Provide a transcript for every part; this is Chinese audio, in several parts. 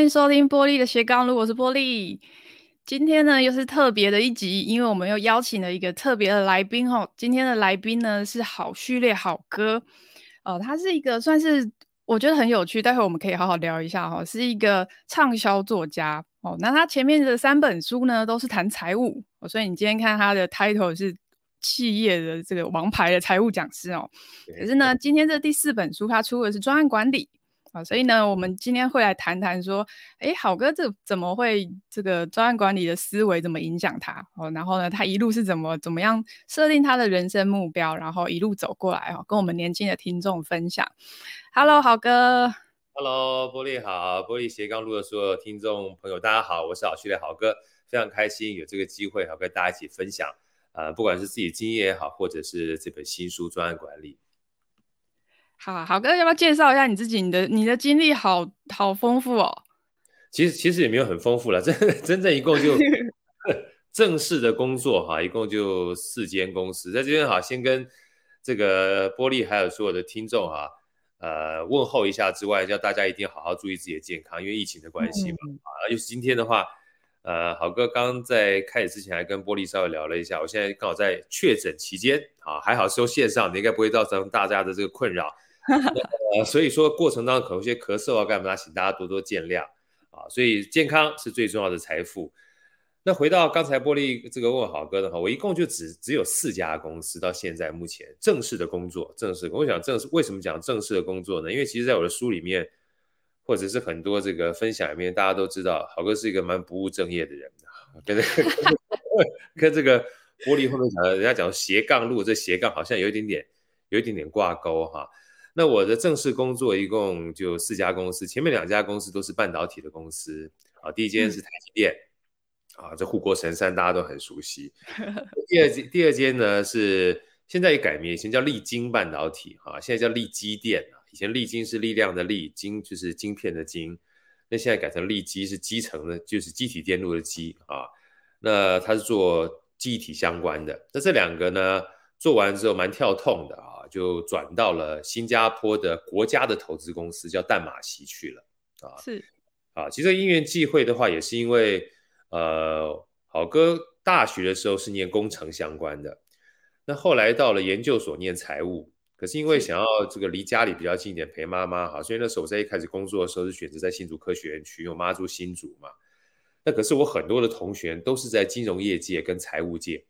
欢迎收听玻璃的斜杠路，我是玻璃。今天呢又是特别的一集，因为我们又邀请了一个特别的来宾哦。今天的来宾呢是好序列好哥，呃，他是一个算是我觉得很有趣，待会我们可以好好聊一下哈、哦。是一个畅销作家哦。那他前面的三本书呢都是谈财务、哦，所以你今天看他的 title 是企业的这个王牌的财务讲师哦。可是呢，今天这第四本书他出的是专案管理。啊，所以呢，我们今天会来谈谈说，哎，好哥这怎么会这个专案管理的思维怎么影响他？哦，然后呢，他一路是怎么怎么样设定他的人生目标，然后一路走过来哦，跟我们年轻的听众分享。Hello，好哥。Hello，玻璃好，玻璃斜杠路的所有听众朋友，大家好，我是好序列好哥，非常开心有这个机会好跟大家一起分享，呃，不管是自己经验也好，或者是这本新书专案管理。好好哥，要不要介绍一下你自己？你的你的经历好好丰富哦。其实其实也没有很丰富了，真真正一共就 正式的工作哈，一共就四间公司。在这边哈，先跟这个玻璃还有所有的听众哈，呃，问候一下之外，叫大家一定好好注意自己的健康，因为疫情的关系嘛。啊、嗯，尤其今天的话，呃，好哥刚在开始之前还跟玻璃稍微聊了一下，我现在刚好在确诊期间啊，还好收线上，你应该不会造成大家的这个困扰。呃，所以说过程当中可能有些咳嗽啊干嘛，请大家多多见谅啊。所以健康是最重要的财富。那回到刚才玻璃这个问好哥的话，我一共就只只有四家公司到现在目前正式的工作，正式。我想正式为什么讲正式的工作呢？因为其实在我的书里面，或者是很多这个分享里面，大家都知道好哥是一个蛮不务正业的人，跟这个跟这个玻璃后面讲的，人家讲斜杠路，这斜杠好像有一点点有一点点挂钩哈。那我的正式工作一共就四家公司，前面两家公司都是半导体的公司啊。第一间是台积电，嗯、啊，这护国神山大家都很熟悉。第二间第二间呢是现在也改名，以前叫力晶半导体啊，现在叫力积电啊。以前力晶是力量的力，晶就是晶片的晶，那现在改成力基是基层的，就是机体电路的基啊。那它是做记忆体相关的。那这两个呢做完之后蛮跳痛的啊。就转到了新加坡的国家的投资公司，叫淡马锡去了啊。是啊，其实因缘际会的话，也是因为呃，好哥大学的时候是念工程相关的，那后来到了研究所念财务，可是因为想要这个离家里比较近一点陪妈妈哈，所以那时候我在一开始工作的时候是选择在新竹科学园区，因为我妈住新竹嘛。那可是我很多的同学都是在金融业界跟财务界。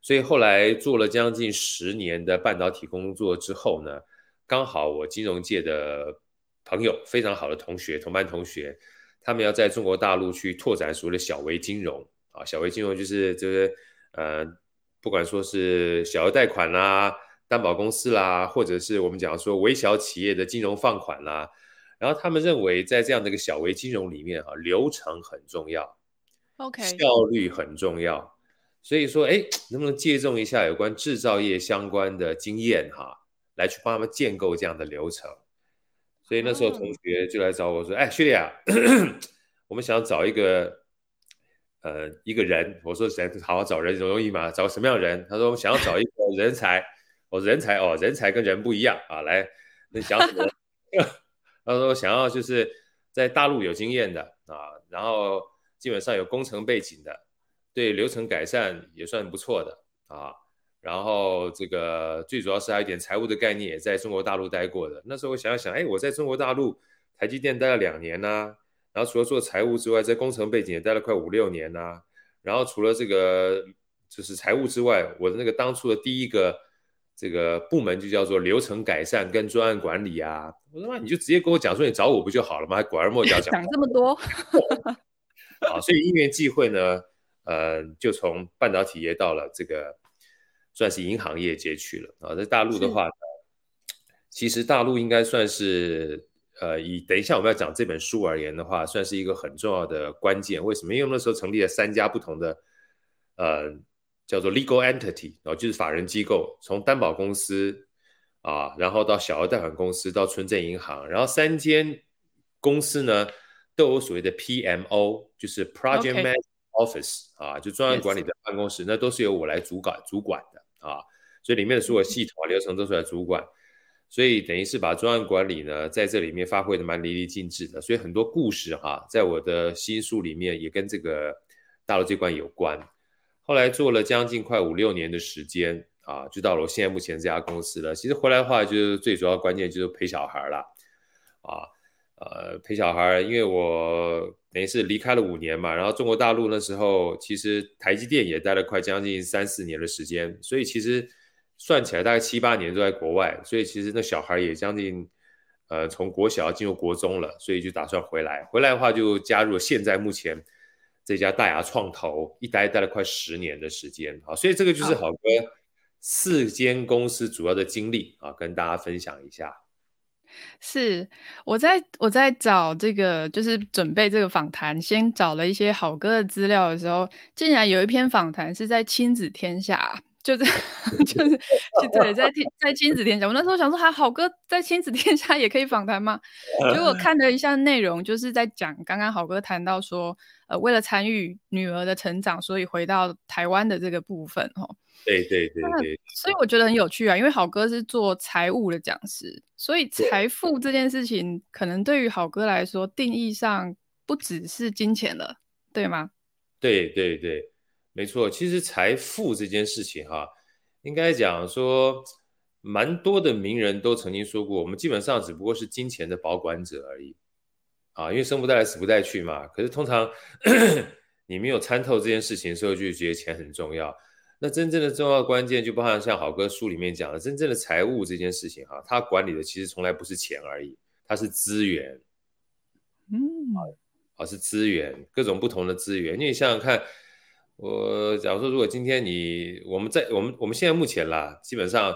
所以后来做了将近十年的半导体工作之后呢，刚好我金融界的朋友非常好的同学，同班同学，他们要在中国大陆去拓展所谓的小微金融啊，小微金融就是就是呃，不管说是小额贷款啦、担保公司啦，或者是我们讲说微小企业的金融放款啦，然后他们认为在这样的一个小微金融里面啊，流程很重要，OK，效率很重要。所以说，哎，能不能借重一下有关制造业相关的经验哈，来去帮他们建构这样的流程？所以那时候同学就来找我说，哎，徐丽啊，我们想要找一个呃一个人。我说谁好好找人容易吗？找什么样的人？他说我们想要找一个人才。我说人才哦，人才跟人不一样啊。来，那想什么？他说想要就是在大陆有经验的啊，然后基本上有工程背景的。对流程改善也算不错的啊，然后这个最主要是还有一点财务的概念，也在中国大陆待过的。那时候我想想，哎，我在中国大陆台积电待了两年呢、啊，然后除了做财务之外，在工程背景也待了快五六年呢、啊。然后除了这个就是财务之外，我的那个当初的第一个这个部门就叫做流程改善跟专案管理啊。我说那你就直接跟我讲说你找我不就好了吗？还拐弯抹角讲 讲这么多，啊，所以因缘际会呢。呃，就从半导体业到了这个算是银行业界去了啊。在大陆的话呢，其实大陆应该算是呃，以等一下我们要讲这本书而言的话，算是一个很重要的关键。为什么？因为那时候成立了三家不同的呃，叫做 legal entity，然后就是法人机构，从担保公司啊，然后到小额贷款公司，到村镇银行，然后三间公司呢都有所谓的 PMO，就是 project manager。Office 啊，就专案管理的办公室那都是由我来主管主管的啊，所以里面的所有系统啊、流程都是来主管。所以等于是把专案管理呢，在这里面发挥的蛮淋漓尽致的。所以很多故事哈，在我的新书里面也跟这个大陆这关有关。后来做了将近快五六年的时间啊，就到了我现在目前这家公司了。其实回来的话，就是最主要关键就是陪小孩了啊，呃，陪小孩，因为我等于是离开了五年嘛，然后中国大陆那时候其实台积电也待了快将近三四年的时间，所以其实算起来大概七八年都在国外，所以其实那小孩也将近呃从国小进入国中了，所以就打算回来。回来的话就加入了现在目前。这家大牙创投一待待了快十年的时间啊，所以这个就是好哥四间公司主要的经历啊，跟大家分享一下。是我在我在找这个就是准备这个访谈，先找了一些好哥的资料的时候，竟然有一篇访谈是在亲子天下。就是 就是对，在天在亲子天下，我那时候想说，还好哥在亲子天下也可以访谈吗？结果 看了一下内容，就是在讲刚刚好哥谈到说，呃，为了参与女儿的成长，所以回到台湾的这个部分，哦，对对对对。所以我觉得很有趣啊，因为好哥是做财务的讲师，所以财富这件事情，可能对于好哥来说，定义上不只是金钱了，对吗？对对对。没错，其实财富这件事情哈，应该讲说，蛮多的名人都曾经说过，我们基本上只不过是金钱的保管者而已，啊，因为生不带来，死不带去嘛。可是通常 你没有参透这件事情的时候，就觉得钱很重要。那真正的重要关键，就包含像好哥书里面讲的，真正的财务这件事情哈，他管理的其实从来不是钱而已，它是资源，嗯，啊，是资源，各种不同的资源。因为你想想看。我假如说，如果今天你我们在我们我们现在目前啦，基本上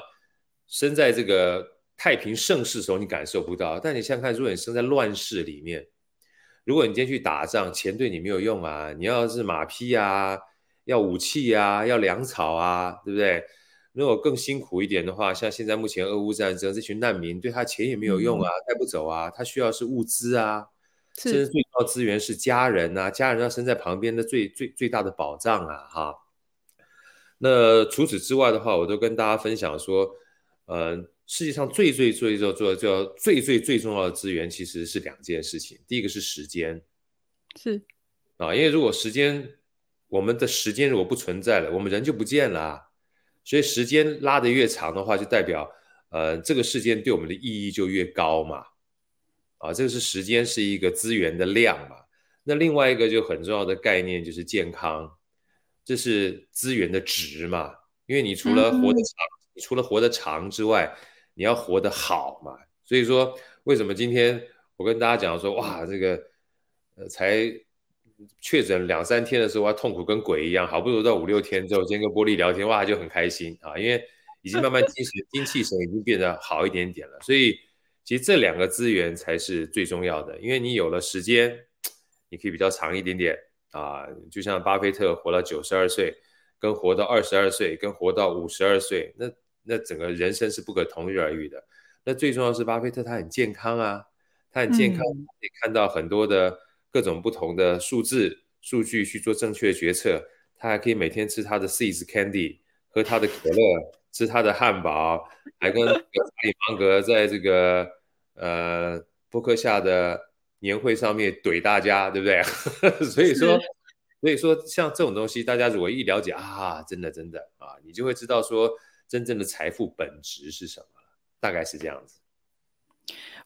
生在这个太平盛世的时候，你感受不到。但你想想看，如果你生在乱世里面，如果你今天去打仗，钱对你没有用啊，你要是马匹啊，要武器啊，要粮草啊，对不对？如果更辛苦一点的话，像现在目前俄乌战争，这群难民对他钱也没有用啊，带不走啊，他需要是物资啊。甚至最重要资源是家人啊，家人要身在旁边的最最最大的保障啊，哈。那除此之外的话，我都跟大家分享说，呃，世界上最最最最最最最最最重要的资源其实是两件事情。第一个是时间，是啊，因为如果时间，我们的时间如果不存在了，我们人就不见了啊。所以时间拉得越长的话，就代表呃，这个事件对我们的意义就越高嘛。啊，这个是时间是一个资源的量嘛？那另外一个就很重要的概念就是健康，这是资源的值嘛？因为你除了活得长，嗯、你除了活得长之外，你要活得好嘛？所以说，为什么今天我跟大家讲说，哇，这个呃才确诊两三天的时候，他痛苦跟鬼一样，好不容易到五六天之后，今天跟玻璃聊天，哇，就很开心啊，因为已经慢慢精神精气神已经变得好一点点了，所以。其实这两个资源才是最重要的，因为你有了时间，你可以比较长一点点啊。就像巴菲特活到九十二岁，跟活到二十二岁，跟活到五十二岁，那那整个人生是不可同日而语的。那最重要是巴菲特他很健康啊，他很健康，可以看到很多的各种不同的数字数据去做正确的决策。他还可以每天吃他的 seeds Candy，喝他的可乐。吃他的汉堡，还跟查理芒格在这个呃波克下的年会上面怼大家，对不对？所以说，所以说像这种东西，大家如果一了解啊，真的真的啊，你就会知道说真正的财富本质是什么，大概是这样子。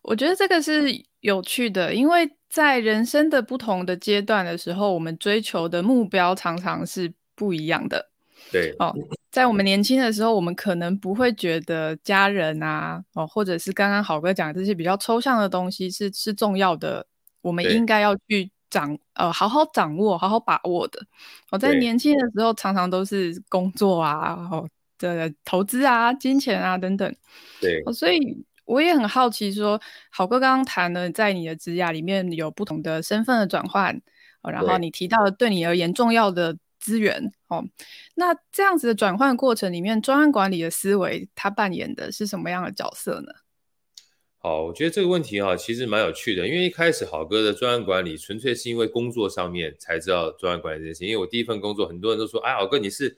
我觉得这个是有趣的，因为在人生的不同的阶段的时候，我们追求的目标常常是不一样的。对哦，在我们年轻的时候，我们可能不会觉得家人啊，哦，或者是刚刚好哥讲的这些比较抽象的东西是是重要的，我们应该要去掌呃好好掌握、好好把握的。我、哦、在年轻的时候，常常都是工作啊，哦的投资啊、金钱啊等等。对、哦，所以我也很好奇说，说郝哥刚刚谈了，在你的职涯里面有不同的身份的转换，哦，然后你提到了对你而言重要的。资源哦，那这样子的转换过程里面，专案管理的思维，它扮演的是什么样的角色呢？好，我觉得这个问题哈，其实蛮有趣的，因为一开始好哥的专案管理，纯粹是因为工作上面才知道专案管理这件事。因为我第一份工作，很多人都说，哎，好哥你是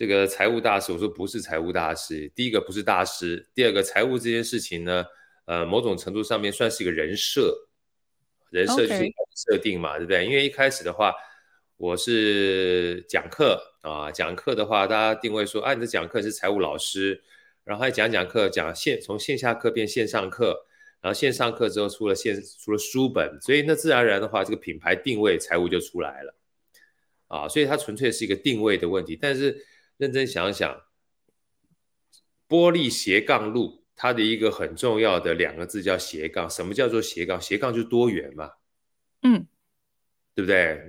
这个财务大师，我说不是财务大师。第一个不是大师，第二个财务这件事情呢，呃，某种程度上面算是一个人设，人设就是设定嘛.对不对？因为一开始的话，我是讲课啊，讲课的话，大家定位说，啊，你的讲课是财务老师，然后还讲讲课，讲线从线下课变线上课，然后线上课之后出了线出了书本，所以那自然而然的话，这个品牌定位财务就出来了。啊，所以它纯粹是一个定位的问题。但是认真想想，玻璃斜杠路，它的一个很重要的两个字叫斜杠。什么叫做斜杠？斜杠就是多元嘛，嗯，对不对？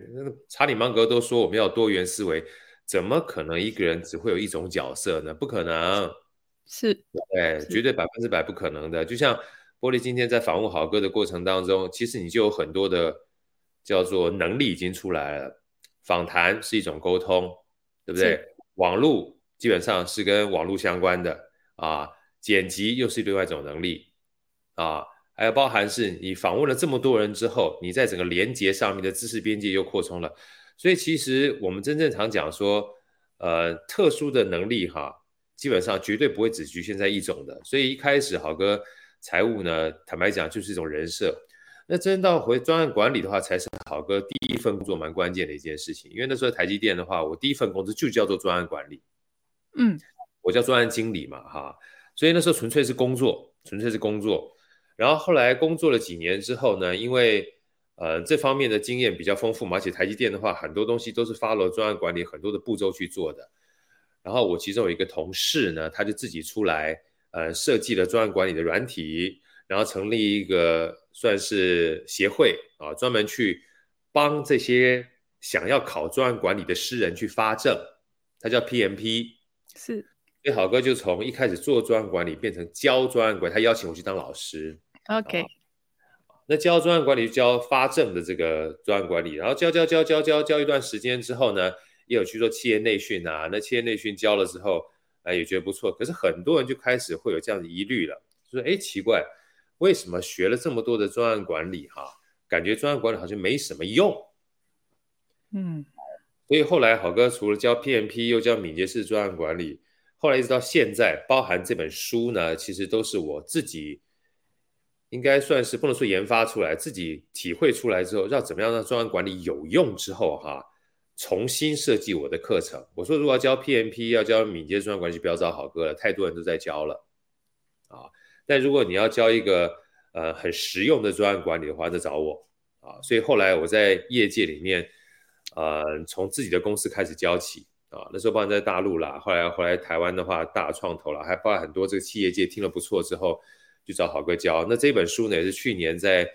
查理芒格都说我们要多元思维，怎么可能一个人只会有一种角色呢？不可能，是，对，是绝对百分之百不可能的。就像玻璃今天在访问豪哥的过程当中，其实你就有很多的叫做能力已经出来了。访谈是一种沟通，对不对？网络基本上是跟网络相关的啊，剪辑又是另外一种能力啊，还有包含是你访问了这么多人之后，你在整个连接上面的知识边界又扩充了，所以其实我们真正常讲说，呃，特殊的能力哈，基本上绝对不会只局限在一种的，所以一开始好哥财务呢，坦白讲就是一种人设。那真到回专案管理的话，才是好哥第一份工作蛮关键的一件事情。因为那时候台积电的话，我第一份工作就叫做专案管理，嗯，我叫专案经理嘛，哈，所以那时候纯粹是工作，纯粹是工作。然后后来工作了几年之后呢，因为呃这方面的经验比较丰富嘛，而且台积电的话，很多东西都是 follow 专案管理很多的步骤去做的。然后我其中有一个同事呢，他就自己出来呃设计了专案管理的软体。然后成立一个算是协会啊，专门去帮这些想要考专案管理的诗人去发证，他叫 PMP。是，所以好哥就从一开始做专案管理变成教专案管理，他邀请我去当老师。OK，那教专案管理就教发证的这个专案管理，然后教教教教教教一段时间之后呢，也有去做企业内训啊。那企业内训教了之后，哎，也觉得不错。可是很多人就开始会有这样的疑虑了，就说哎，奇怪。为什么学了这么多的专案管理，哈，感觉专案管理好像没什么用，嗯，所以后来好哥除了教 PMP，又教敏捷式专案管理，后来一直到现在，包含这本书呢，其实都是我自己，应该算是不能说研发出来，自己体会出来之后，要怎么样让专案管理有用之后，哈，重新设计我的课程。我说如果要教 PMP，要教敏捷专案管理，就不要找好哥了，太多人都在教了，啊。但如果你要教一个呃很实用的专案管理的话，就找我啊。所以后来我在业界里面，呃，从自己的公司开始教起啊。那时候包含在大陆啦，后来后来台湾的话大创投啦，还包含很多这个企业界听了不错之后，就找好哥教。那这本书呢，也是去年在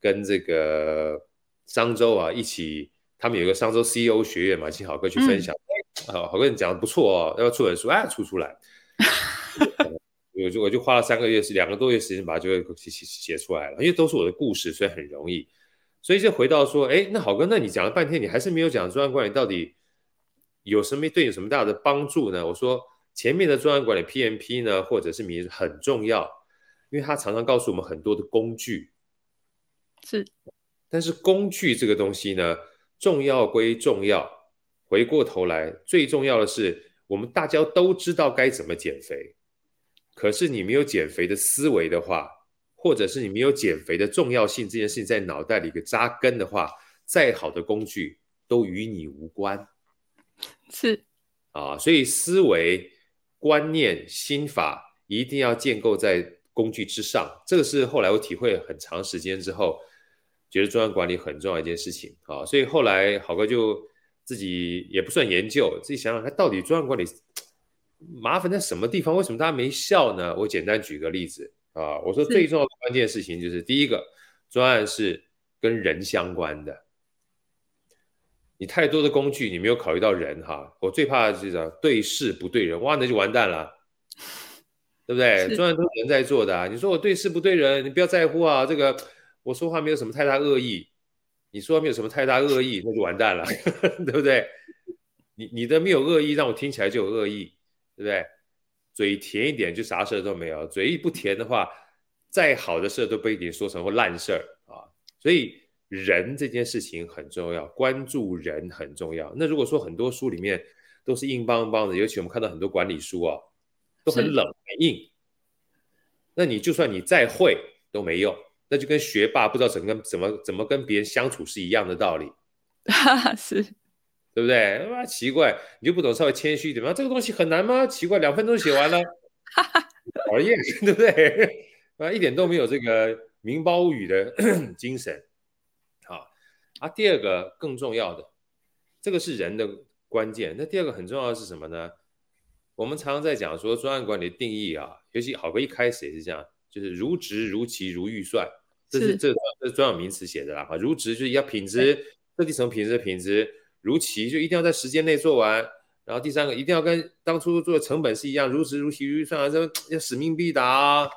跟这个商周啊一起，他们有一个商周 CEO 学院嘛，请好哥去分享。啊、嗯，郝哥你讲的不错哦，要不要出本书？哎，出出来。我就我就花了三个月，是两个多月时间把这个写写写出来了，因为都是我的故事，所以很容易。所以就回到说，哎，那好哥，那你讲了半天，你还是没有讲专案管理到底有什么对你有什么大的帮助呢？我说前面的专案管理 PMP 呢，或者是名很重要，因为它常常告诉我们很多的工具。是，但是工具这个东西呢，重要归重要，回过头来最重要的是，我们大家都知道该怎么减肥。可是你没有减肥的思维的话，或者是你没有减肥的重要性这件事情在脑袋里一个扎根的话，再好的工具都与你无关。是啊，所以思维、观念、心法一定要建构在工具之上。这个是后来我体会很长时间之后，觉得专案管理很重要一件事情啊。所以后来好哥就自己也不算研究，自己想想他到底专案管理。麻烦在什么地方？为什么大家没笑呢？我简单举个例子啊，我说最重要的关键事情就是，是第一个，专案是跟人相关的。你太多的工具，你没有考虑到人哈。我最怕的是这样，对事不对人，哇，那就完蛋了，对不对？专案都是人在做的啊。你说我对事不对人，你不要在乎啊。这个我说话没有什么太大恶意，你说没有什么太大恶意，那就完蛋了，对不对？你你的没有恶意，让我听起来就有恶意。对不对？嘴甜一点就啥事儿都没有，嘴一不甜的话，再好的事都不一定说成或烂事儿啊。所以人这件事情很重要，关注人很重要。那如果说很多书里面都是硬邦邦的，尤其我们看到很多管理书啊，都很冷很硬。那你就算你再会都没用，那就跟学霸不知道怎么跟怎么怎么跟别人相处是一样的道理。是，对不对？啊，奇怪，你就不懂稍微谦虚一点吗？这个东西很难吗？奇怪，两分钟写完了，讨厌，对不对？啊，一点都没有这个名包物语的 精神。好，啊，第二个更重要的，这个是人的关键。那第二个很重要的是什么呢？我们常常在讲说专案管理的定义啊，尤其郝哥一开始也是这样，就是如职如期如预算，这是这这是专有名词写的啦。哈，如职就是要品质，设计成品质的品质，如期就一定要在时间内做完。然后第三个一定要跟当初做的成本是一样，如实如期如预算啊，这 要使命必达啊。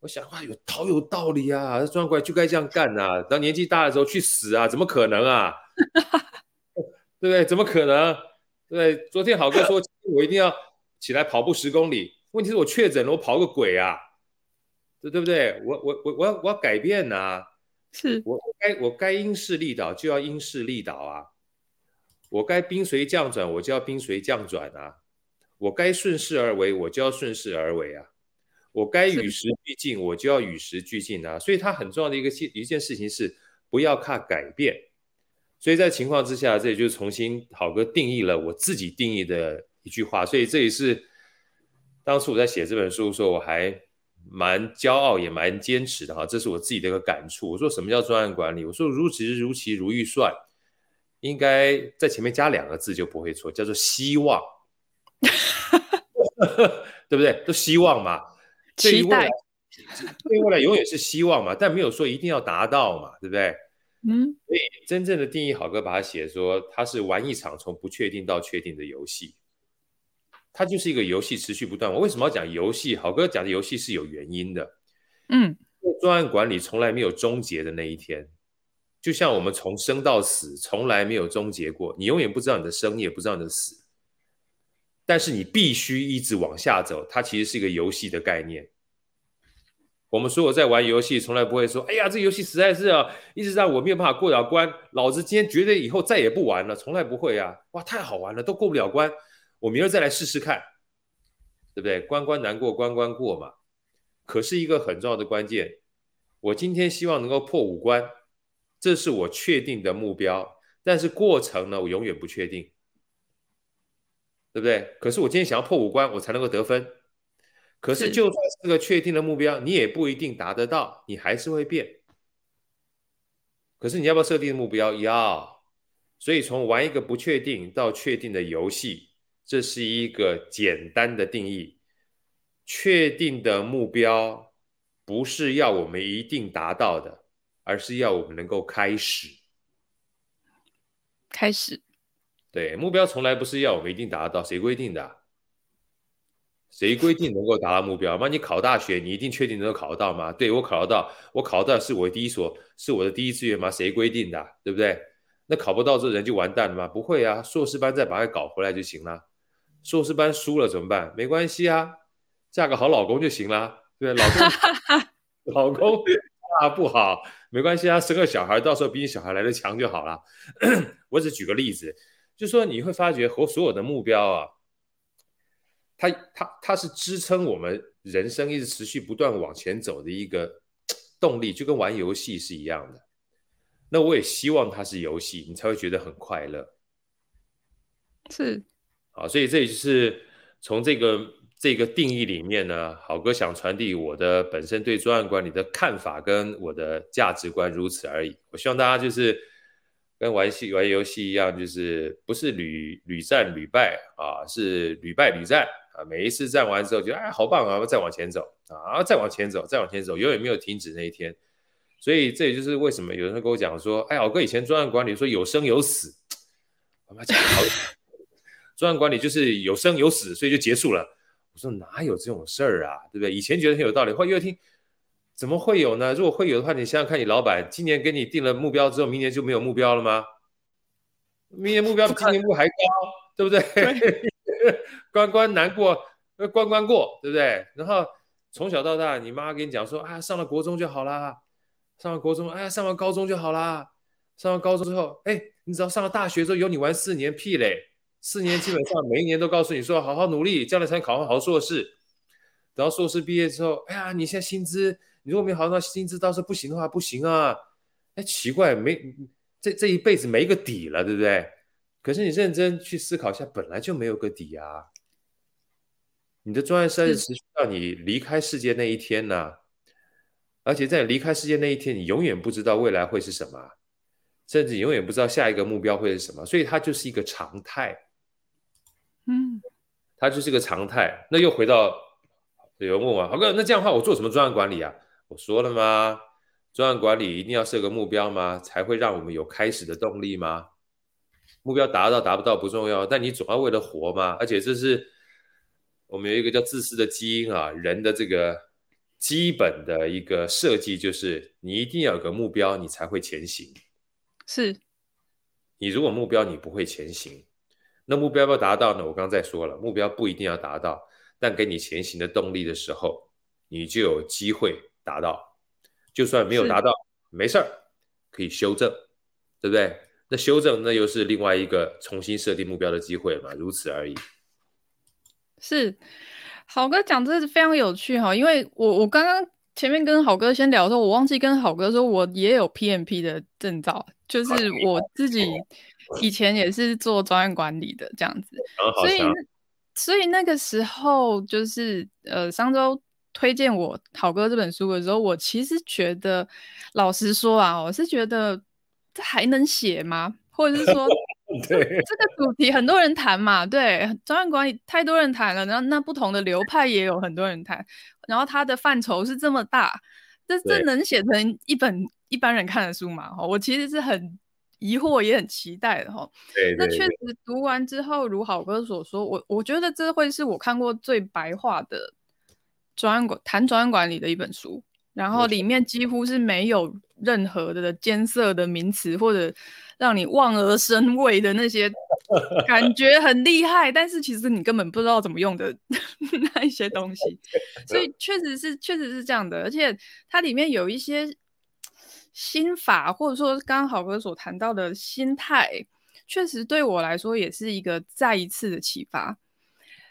我想哇，有好有道理啊！这专案管理就该这样干啊！当年纪大的时候去死啊？怎么可能啊？对不对？怎么可能？对，昨天好哥说我一定要起来跑步十公里，问题是我确诊了，我跑个鬼啊！对对不对？我我我我要我要改变啊！是我该我该因势利导就要因势利导啊！我该兵随将转我就要兵随将转啊！我该顺势而为我就要顺势而为啊！我该与时俱进，我就要与时俱进啊！所以它很重要的一个一件事情是不要怕改变。所以在情况之下，这也就重新好哥定义了我自己定义的一句话。所以这也是当初我在写这本书的时候，我还蛮骄傲也蛮坚持的哈。这是我自己的一个感触。我说什么叫专案管理？我说如职如其如预算，应该在前面加两个字就不会错，叫做希望，对不对？都希望嘛。期待，对未来永远是希望嘛，但没有说一定要达到嘛，对不对？嗯，所以真正的定义，好哥把它写说，它是玩一场从不确定到确定的游戏，它就是一个游戏，持续不断。我为什么要讲游戏？好哥讲的游戏是有原因的。嗯，专案管理从来没有终结的那一天，就像我们从生到死从来没有终结过，你永远不知道你的生，你也不知道你的死。但是你必须一直往下走，它其实是一个游戏的概念。我们说我在玩游戏，从来不会说：“哎呀，这游戏实在是啊，一直让我没有办法过了关，老子今天绝对以后再也不玩了。”从来不会啊！哇，太好玩了，都过不了关，我明儿再来试试看，对不对？关关难过关关过嘛。可是一个很重要的关键，我今天希望能够破五关，这是我确定的目标，但是过程呢，我永远不确定。对不对？可是我今天想要破五关，我才能够得分。可是就算是个确定的目标，你也不一定达得到，你还是会变。可是你要不要设定目标？要。所以从玩一个不确定到确定的游戏，这是一个简单的定义。确定的目标不是要我们一定达到的，而是要我们能够开始。开始。对，目标从来不是要我们一定达得到，谁规定的？谁规定能够达到目标？那你考大学，你一定确定能够考得到吗？对，我考得到，我考得到是我的第一所，是我的第一志愿吗？谁规定的？对不对？那考不到这人就完蛋了吗？不会啊，硕士班再把它搞回来就行了。硕士班输了怎么办？没关系啊，嫁个好老公就行了。对，老公，老公啊不好，没关系啊，生个小孩，到时候比你小孩来的强就好了。我只举个例子。就说你会发觉和所有的目标啊，它它它是支撑我们人生一直持续不断往前走的一个 动力，就跟玩游戏是一样的。那我也希望它是游戏，你才会觉得很快乐。是，好，所以这也就是从这个这个定义里面呢，好哥想传递我的本身对专案管理的看法跟我的价值观，如此而已。我希望大家就是。跟玩戏玩游戏一样，就是不是屡屡战屡败啊，是屡败屡战啊。每一次战完之后，觉得哎，好棒啊，再往前走啊，再往前走，再往前走，永远没有停止那一天。所以这也就是为什么有人会跟我讲说，哎，好哥以前专案管理说有生有死，我妈讲好，专案管理就是有生有死，所以就结束了。我说哪有这种事儿啊，对不对？以前觉得很有道理，后来越听。怎么会有呢？如果会有的话，你想想看你老板今年给你定了目标之后，明年就没有目标了吗？明年目标比今年目还高，对不对？对 关关难过，关关过，对不对？然后从小到大，你妈跟你讲说啊，上了国中就好啦，上了国中，哎，上了高中就好啦，上了高中之后，哎，你只要上了大学之后，有你玩四年屁嘞，四年基本上每一年都告诉你说好好努力，将来才能考上好硕士。等到硕士毕业之后，哎呀，你现在薪资，你如果没好到薪资，到时候不行的话不行啊。哎，奇怪，没这这一辈子没个底了，对不对？可是你认真去思考一下，本来就没有个底啊。你的专业赛是持续到你离开世界那一天呢、啊，而且在离开世界那一天，你永远不知道未来会是什么，甚至你永远不知道下一个目标会是什么，所以它就是一个常态。嗯，它就是个常态。那又回到有人问我，豪哥，那这样的话，我做什么专案管理啊？我说了吗？专案管理一定要设个目标吗？才会让我们有开始的动力吗？目标达到达不到不重要，但你总要为了活嘛。而且这是我们有一个叫自私的基因啊，人的这个基本的一个设计就是，你一定要有个目标，你才会前行。是，你如果目标你不会前行。那目标要不要达到呢？我刚才说了，目标不一定要达到，但给你前行的动力的时候，你就有机会达到。就算没有达到，没事儿，可以修正，对不对？那修正那又是另外一个重新设定目标的机会嘛，如此而已。是，好哥讲这是非常有趣哈，因为我我刚刚前面跟好哥先聊的时候，我忘记跟好哥说，我也有 PMP 的证照，就是我自己。以前也是做专案管理的这样子，所以所以那个时候就是呃，上周推荐我好哥这本书的时候，我其实觉得，老实说啊，我是觉得这还能写吗？或者是说，对这个主题很多人谈嘛，对专案管理太多人谈了，然后那不同的流派也有很多人谈，然后它的范畴是这么大，这这能写成一本一般人看的书吗？我其实是很。疑惑也很期待的哈，对对对，那确实读完之后，如好哥所说，我我觉得这会是我看过最白话的专案管谈专案管理的一本书，然后里面几乎是没有任何的艰涩的名词或者让你望而生畏的那些感 觉很厉害，但是其实你根本不知道怎么用的 那一些东西，所以确实是确实是这样的，而且它里面有一些。心法，或者说刚刚好哥所谈到的心态，确实对我来说也是一个再一次的启发。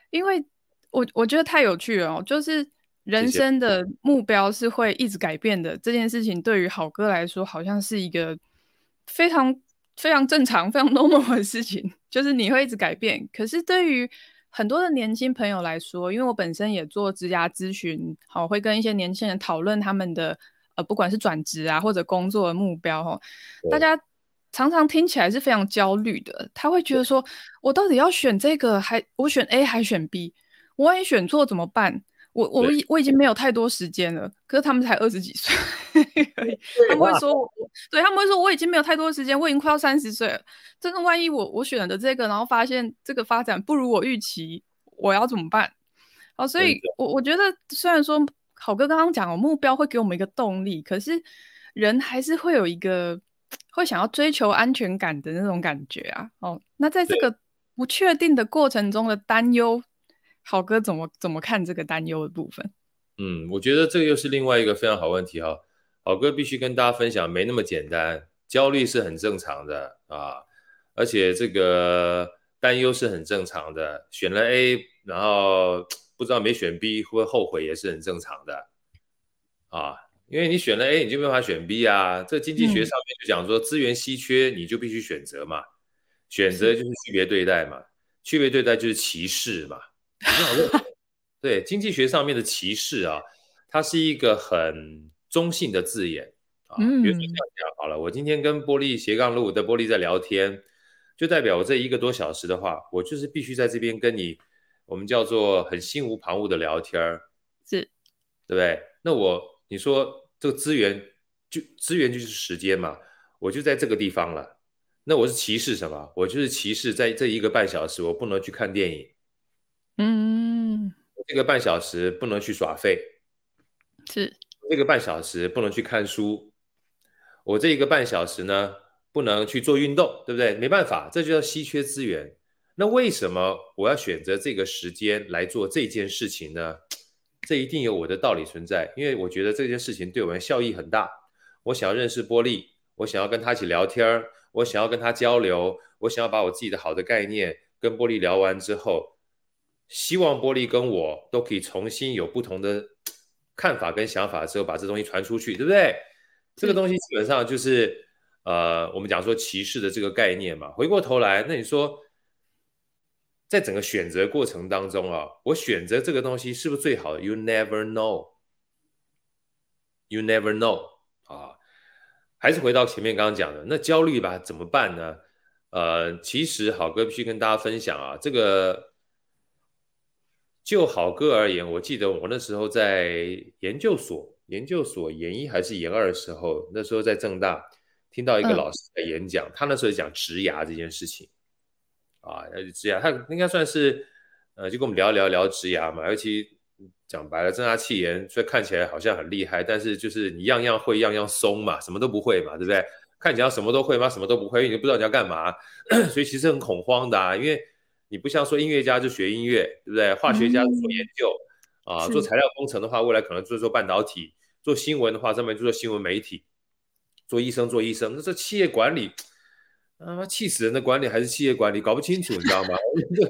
因为我我觉得太有趣了哦，就是人生的目标是会一直改变的。这件事情对于好哥来说，好像是一个非常非常正常、非常 normal 的事情，就是你会一直改变。可是对于很多的年轻朋友来说，因为我本身也做职涯咨询，好，会跟一些年轻人讨论他们的。呃，不管是转职啊，或者工作的目标哈，大家常常听起来是非常焦虑的。他会觉得说，我到底要选这个，还我选 A 还选 B？我万一选错怎么办？我我我已经没有太多时间了。可是他们才二十几岁，他们会说我，对他们会说我已经没有太多时间，我已经快要三十岁了。真的，万一我我选的这个，然后发现这个发展不如我预期，我要怎么办？好，所以我我觉得虽然说。郝哥刚刚讲，哦目标会给我们一个动力，可是人还是会有一个会想要追求安全感的那种感觉啊。哦，那在这个不确定的过程中的担忧，好哥怎么怎么看这个担忧的部分？嗯，我觉得这个又是另外一个非常好问题哈、哦。好哥必须跟大家分享，没那么简单，焦虑是很正常的啊，而且这个担忧是很正常的。选了 A，然后。不知道没选 B 会不会后悔也是很正常的啊，因为你选了 A 你就没办法选 B 啊。这经济学上面就讲说资源稀缺你就必须选择嘛，选择就是区别对待嘛，区别对待就是歧视嘛。对，经济学上面的歧视啊，它是一个很中性的字眼啊。比如说这样讲好了，我今天跟玻璃斜杠路的玻璃在聊天，就代表我这一个多小时的话，我就是必须在这边跟你。我们叫做很心无旁骛的聊天儿，是，对不对？那我你说这个资源就资源就是时间嘛，我就在这个地方了。那我是歧视什么？我就是歧视在这一个半小时我不能去看电影，嗯，这个半小时不能去耍废，是，这个半小时不能去看书，我这一个半小时呢不能去做运动，对不对？没办法，这就叫稀缺资源。那为什么我要选择这个时间来做这件事情呢？这一定有我的道理存在，因为我觉得这件事情对我们效益很大。我想要认识波利，我想要跟他一起聊天儿，我想要跟他交流，我想要把我自己的好的概念跟波利聊完之后，希望波利跟我都可以重新有不同的看法跟想法之后，把这东西传出去，对不对？这个东西基本上就是呃，我们讲说歧视的这个概念嘛。回过头来，那你说，在整个选择过程当中啊，我选择这个东西是不是最好的？You never know. You never know. 啊，还是回到前面刚刚讲的，那焦虑吧，怎么办呢？呃，其实好哥必须跟大家分享啊，这个就好哥而言，我记得我那时候在研究所，研究所研一还是研二的时候，那时候在正大听到一个老师在演讲，嗯、他那时候讲植牙这件事情啊，职涯他应该算是呃，就跟我们聊聊聊职涯嘛，尤其。讲白了，正大气研，所以看起来好像很厉害，但是就是你样样会，样样松嘛，什么都不会嘛，对不对？看起来什么都会吗？什么都不会，因为你不知道你要干嘛，所以其实很恐慌的啊。因为你不像说音乐家就学音乐，对不对？化学家做研究、嗯、啊，做材料工程的话，未来可能做做半导体；做新闻的话，上面就做新闻媒体；做医生做医生。那这企业管理，他妈气死人的管理还是企业管理，搞不清楚，你知道吗？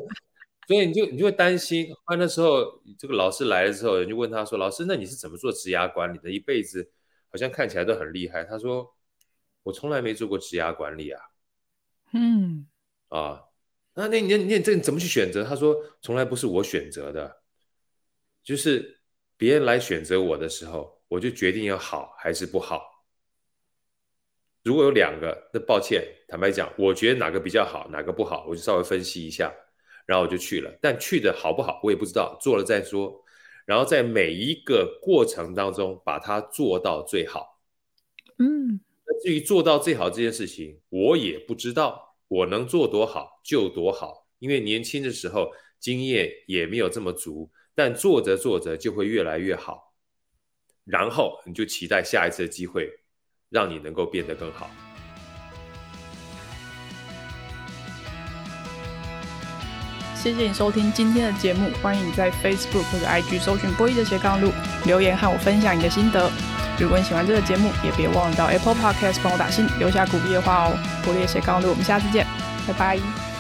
所以你就你就会担心，后来那时候这个老师来了之后，人就问他说：“老师，那你是怎么做职涯管理的？一辈子好像看起来都很厉害。”他说：“我从来没做过职涯管理啊。”嗯，啊，那那你你这你怎么去选择？他说：“从来不是我选择的，就是别人来选择我的时候，我就决定要好还是不好。如果有两个，那抱歉，坦白讲，我觉得哪个比较好，哪个不好，我就稍微分析一下。”然后我就去了，但去的好不好我也不知道，做了再说。然后在每一个过程当中把它做到最好。嗯，那至于做到最好这件事情，我也不知道，我能做多好就多好，因为年轻的时候经验也没有这么足，但做着做着就会越来越好。然后你就期待下一次的机会，让你能够变得更好。谢谢你收听今天的节目，欢迎你在 Facebook 或者 IG 搜寻波一的斜杠路，留言和我分享你的心得。如果你喜欢这个节目，也别忘了到 Apple Podcast 帮我打星，留下鼓励的话哦。波一的斜杠路，我们下次见，拜拜。